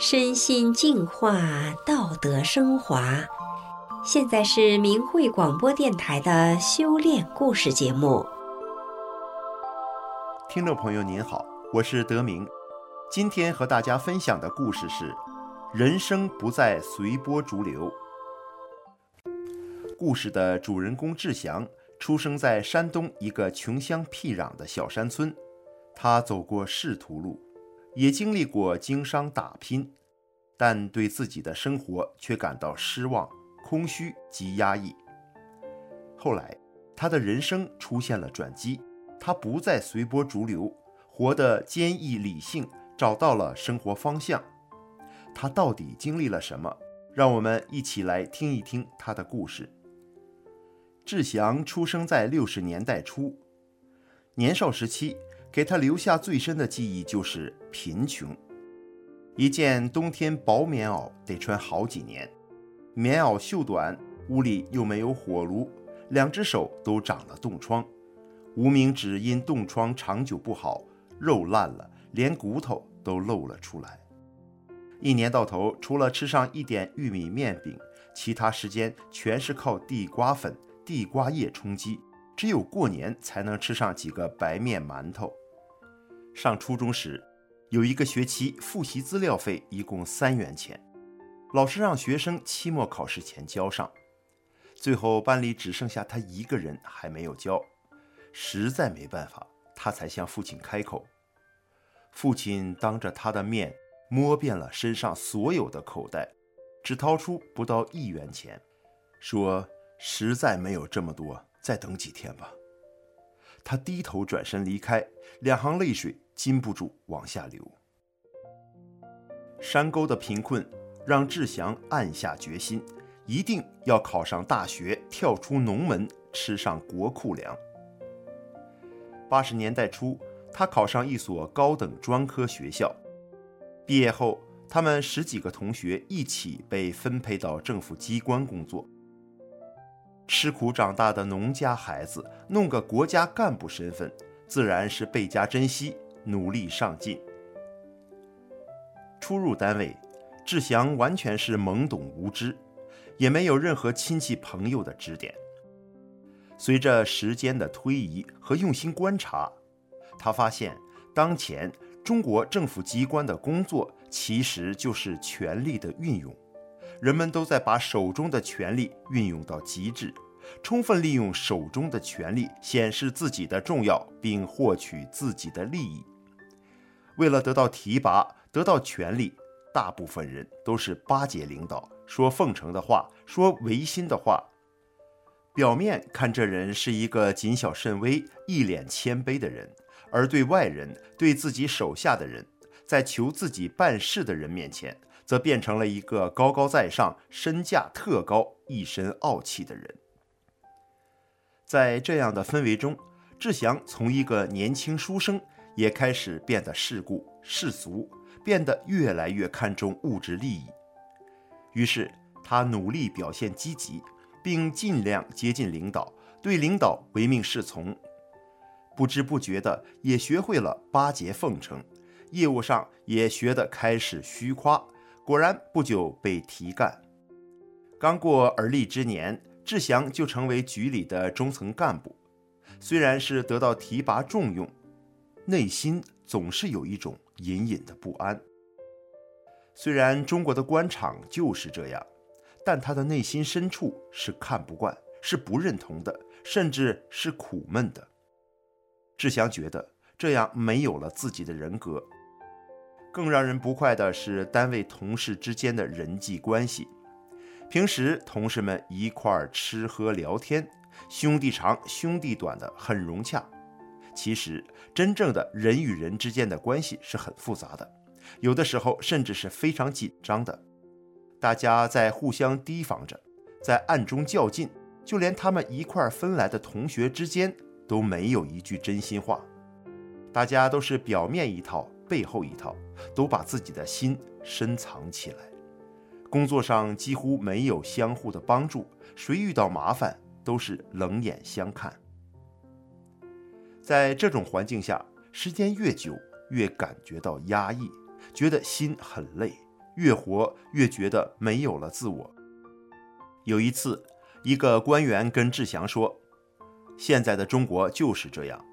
身心净化，道德升华。现在是明慧广播电台的修炼故事节目。听众朋友您好，我是德明。今天和大家分享的故事是：人生不再随波逐流。故事的主人公志祥出生在山东一个穷乡僻壤的小山村，他走过仕途路。也经历过经商打拼，但对自己的生活却感到失望、空虚及压抑。后来，他的人生出现了转机，他不再随波逐流，活得坚毅理性，找到了生活方向。他到底经历了什么？让我们一起来听一听他的故事。志祥出生在六十年代初，年少时期。给他留下最深的记忆就是贫穷。一件冬天薄棉袄得穿好几年，棉袄袖短，屋里又没有火炉，两只手都长了冻疮。无名指因冻疮长久不好，肉烂了，连骨头都露了出来。一年到头，除了吃上一点玉米面饼，其他时间全是靠地瓜粉、地瓜叶充饥，只有过年才能吃上几个白面馒头。上初中时，有一个学期复习资料费一共三元钱，老师让学生期末考试前交上。最后班里只剩下他一个人还没有交，实在没办法，他才向父亲开口。父亲当着他的面摸遍了身上所有的口袋，只掏出不到一元钱，说：“实在没有这么多，再等几天吧。”他低头转身离开，两行泪水禁不住往下流。山沟的贫困让志祥暗下决心，一定要考上大学，跳出农门，吃上国库粮。八十年代初，他考上一所高等专科学校，毕业后，他们十几个同学一起被分配到政府机关工作。吃苦长大的农家孩子，弄个国家干部身份，自然是倍加珍惜，努力上进。初入单位，志祥完全是懵懂无知，也没有任何亲戚朋友的指点。随着时间的推移和用心观察，他发现，当前中国政府机关的工作其实就是权力的运用。人们都在把手中的权力运用到极致，充分利用手中的权力，显示自己的重要，并获取自己的利益。为了得到提拔、得到权力，大部分人都是巴结领导，说奉承的话，说违心的话。表面看这人是一个谨小慎微、一脸谦卑的人，而对外人、对自己手下的人，在求自己办事的人面前，则变成了一个高高在上、身价特高、一身傲气的人。在这样的氛围中，志祥从一个年轻书生，也开始变得世故世俗，变得越来越看重物质利益。于是，他努力表现积极，并尽量接近领导，对领导唯命是从。不知不觉的，也学会了巴结奉承，业务上也学得开始虚夸。果然不久被提干，刚过而立之年，志祥就成为局里的中层干部。虽然是得到提拔重用，内心总是有一种隐隐的不安。虽然中国的官场就是这样，但他的内心深处是看不惯，是不认同的，甚至是苦闷的。志祥觉得这样没有了自己的人格。更让人不快的是单位同事之间的人际关系。平时同事们一块儿吃喝聊天，兄弟长兄弟短的很融洽。其实真正的人与人之间的关系是很复杂的，有的时候甚至是非常紧张的。大家在互相提防着，在暗中较劲，就连他们一块儿分来的同学之间都没有一句真心话。大家都是表面一套，背后一套，都把自己的心深藏起来。工作上几乎没有相互的帮助，谁遇到麻烦都是冷眼相看。在这种环境下，时间越久，越感觉到压抑，觉得心很累，越活越觉得没有了自我。有一次，一个官员跟志祥说：“现在的中国就是这样，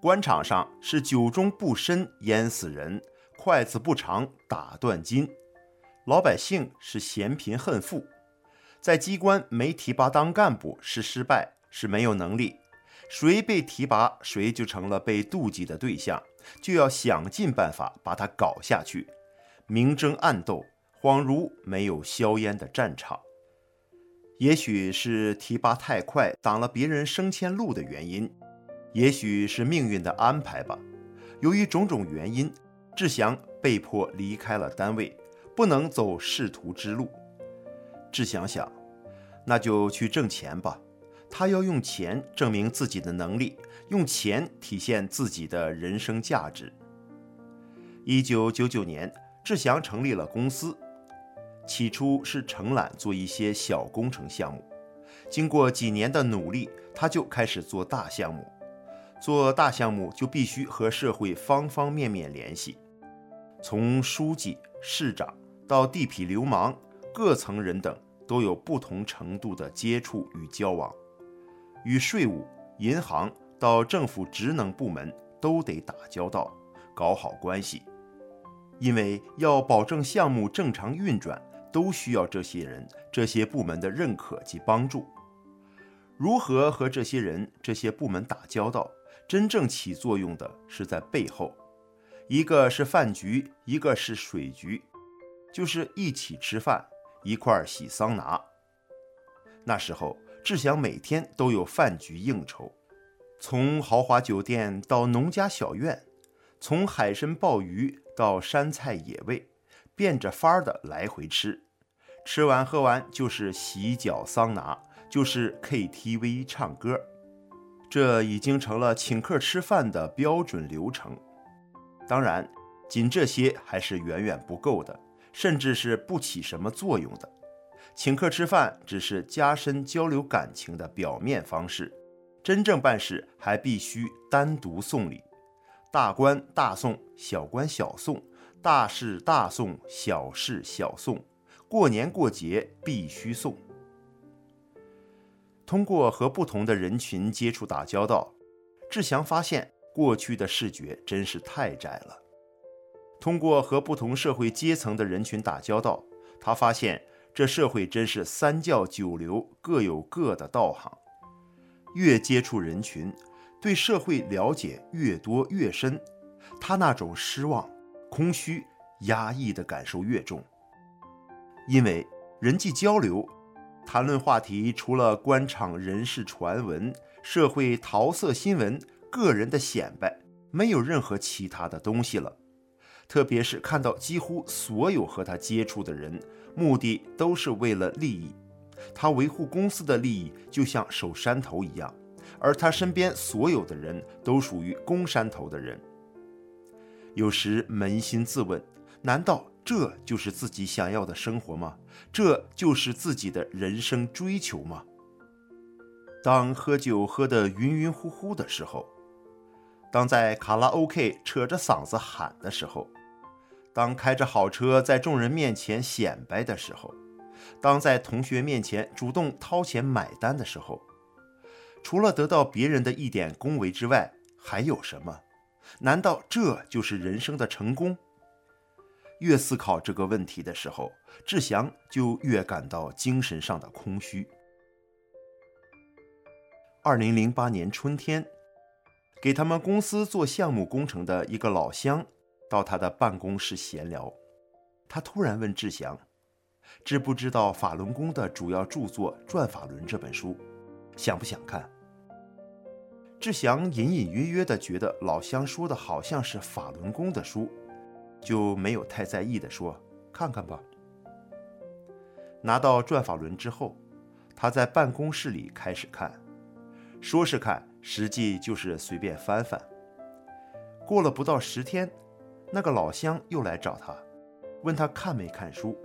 官场上是酒中不深淹死人，筷子不长打断筋；老百姓是嫌贫恨富，在机关没提拔当干部是失败，是没有能力。谁被提拔，谁就成了被妒忌的对象，就要想尽办法把他搞下去，明争暗斗。”恍如没有硝烟的战场，也许是提拔太快挡了别人升迁路的原因，也许是命运的安排吧。由于种种原因，志祥被迫离开了单位，不能走仕途之路。志祥想，那就去挣钱吧。他要用钱证明自己的能力，用钱体现自己的人生价值。一九九九年，志祥成立了公司。起初是承揽做一些小工程项目，经过几年的努力，他就开始做大项目。做大项目就必须和社会方方面面联系，从书记、市长到地痞流氓，各层人等都有不同程度的接触与交往，与税务、银行到政府职能部门都得打交道，搞好关系，因为要保证项目正常运转。都需要这些人、这些部门的认可及帮助。如何和这些人、这些部门打交道，真正起作用的是在背后，一个是饭局，一个是水局，就是一起吃饭，一块儿洗桑拿。那时候，志祥每天都有饭局应酬，从豪华酒店到农家小院，从海参鲍鱼到山菜野味，变着法儿的来回吃。吃完喝完就是洗脚桑拿，就是 KTV 唱歌，这已经成了请客吃饭的标准流程。当然，仅这些还是远远不够的，甚至是不起什么作用的。请客吃饭只是加深交流感情的表面方式，真正办事还必须单独送礼，大官大送，小官小送，大事大送，小事小送。过年过节必须送。通过和不同的人群接触打交道，志祥发现过去的视觉真是太窄了。通过和不同社会阶层的人群打交道，他发现这社会真是三教九流，各有各的道行。越接触人群，对社会了解越多越深，他那种失望、空虚、压抑的感受越重。因为人际交流，谈论话题除了官场人事传闻、社会桃色新闻、个人的显摆，没有任何其他的东西了。特别是看到几乎所有和他接触的人，目的都是为了利益。他维护公司的利益，就像守山头一样，而他身边所有的人都属于攻山头的人。有时扪心自问，难道？这就是自己想要的生活吗？这就是自己的人生追求吗？当喝酒喝得晕晕乎乎的时候，当在卡拉 OK 扯着嗓子喊的时候，当开着好车在众人面前显摆的时候，当在同学面前主动掏钱买单的时候，除了得到别人的一点恭维之外，还有什么？难道这就是人生的成功？越思考这个问题的时候，志祥就越感到精神上的空虚。二零零八年春天，给他们公司做项目工程的一个老乡到他的办公室闲聊，他突然问志祥：“知不知道法轮功的主要著作《转法轮》这本书？想不想看？”志祥隐隐约约地觉得老乡说的好像是法轮功的书。就没有太在意的说：“看看吧。”拿到转法轮之后，他在办公室里开始看，说是看，实际就是随便翻翻。过了不到十天，那个老乡又来找他，问他看没看书。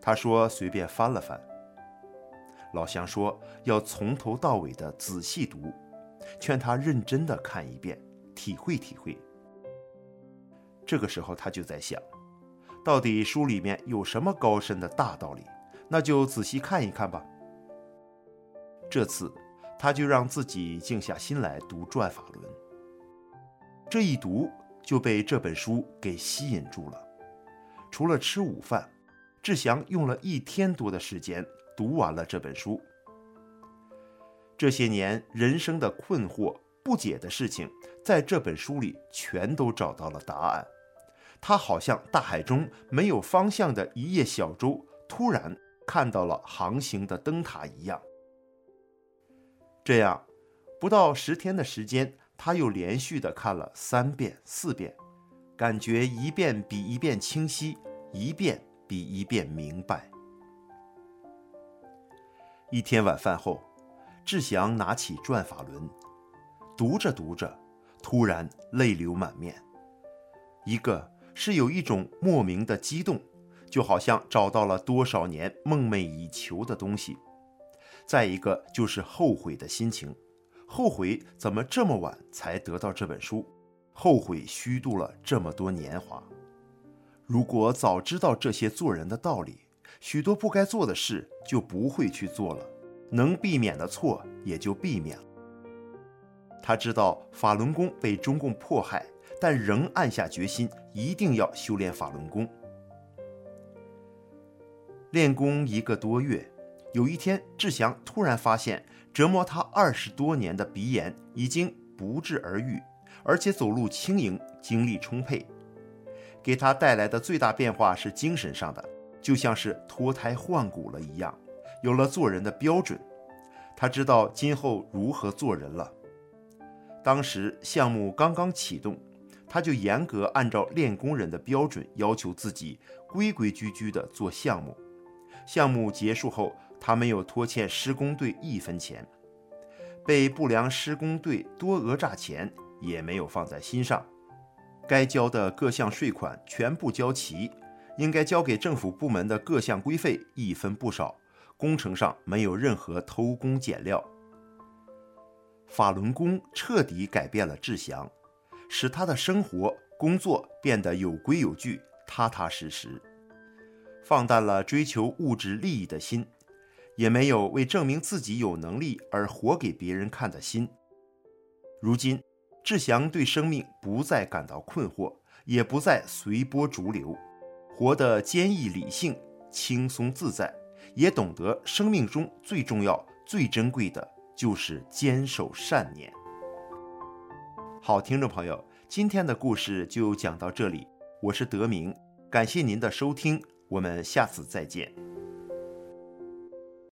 他说随便翻了翻。老乡说要从头到尾的仔细读，劝他认真的看一遍，体会体会。这个时候，他就在想，到底书里面有什么高深的大道理？那就仔细看一看吧。这次他就让自己静下心来读《转法轮》，这一读就被这本书给吸引住了。除了吃午饭，志祥用了一天多的时间读完了这本书。这些年人生的困惑、不解的事情，在这本书里全都找到了答案。他好像大海中没有方向的一叶小舟，突然看到了航行的灯塔一样。这样，不到十天的时间，他又连续的看了三遍、四遍，感觉一遍比一遍清晰，一遍比一遍明白。一天晚饭后。志祥拿起《转法轮》，读着读着，突然泪流满面。一个是有一种莫名的激动，就好像找到了多少年梦寐以求的东西；再一个就是后悔的心情，后悔怎么这么晚才得到这本书，后悔虚度了这么多年华。如果早知道这些做人的道理，许多不该做的事就不会去做了。能避免的错也就避免了。他知道法轮功被中共迫害，但仍暗下决心，一定要修炼法轮功。练功一个多月，有一天，志祥突然发现，折磨他二十多年的鼻炎已经不治而愈，而且走路轻盈，精力充沛。给他带来的最大变化是精神上的，就像是脱胎换骨了一样。有了做人的标准，他知道今后如何做人了。当时项目刚刚启动，他就严格按照练功人的标准要求自己，规规矩矩地做项目。项目结束后，他没有拖欠施工队一分钱，被不良施工队多讹诈钱也没有放在心上。该交的各项税款全部交齐，应该交给政府部门的各项规费一分不少。工程上没有任何偷工减料。法轮功彻底改变了志祥，使他的生活、工作变得有规有矩、踏踏实实，放淡了追求物质利益的心，也没有为证明自己有能力而活给别人看的心。如今，志祥对生命不再感到困惑，也不再随波逐流，活得坚毅理性、轻松自在。也懂得生命中最重要、最珍贵的就是坚守善念。好，听众朋友，今天的故事就讲到这里，我是德明，感谢您的收听，我们下次再见。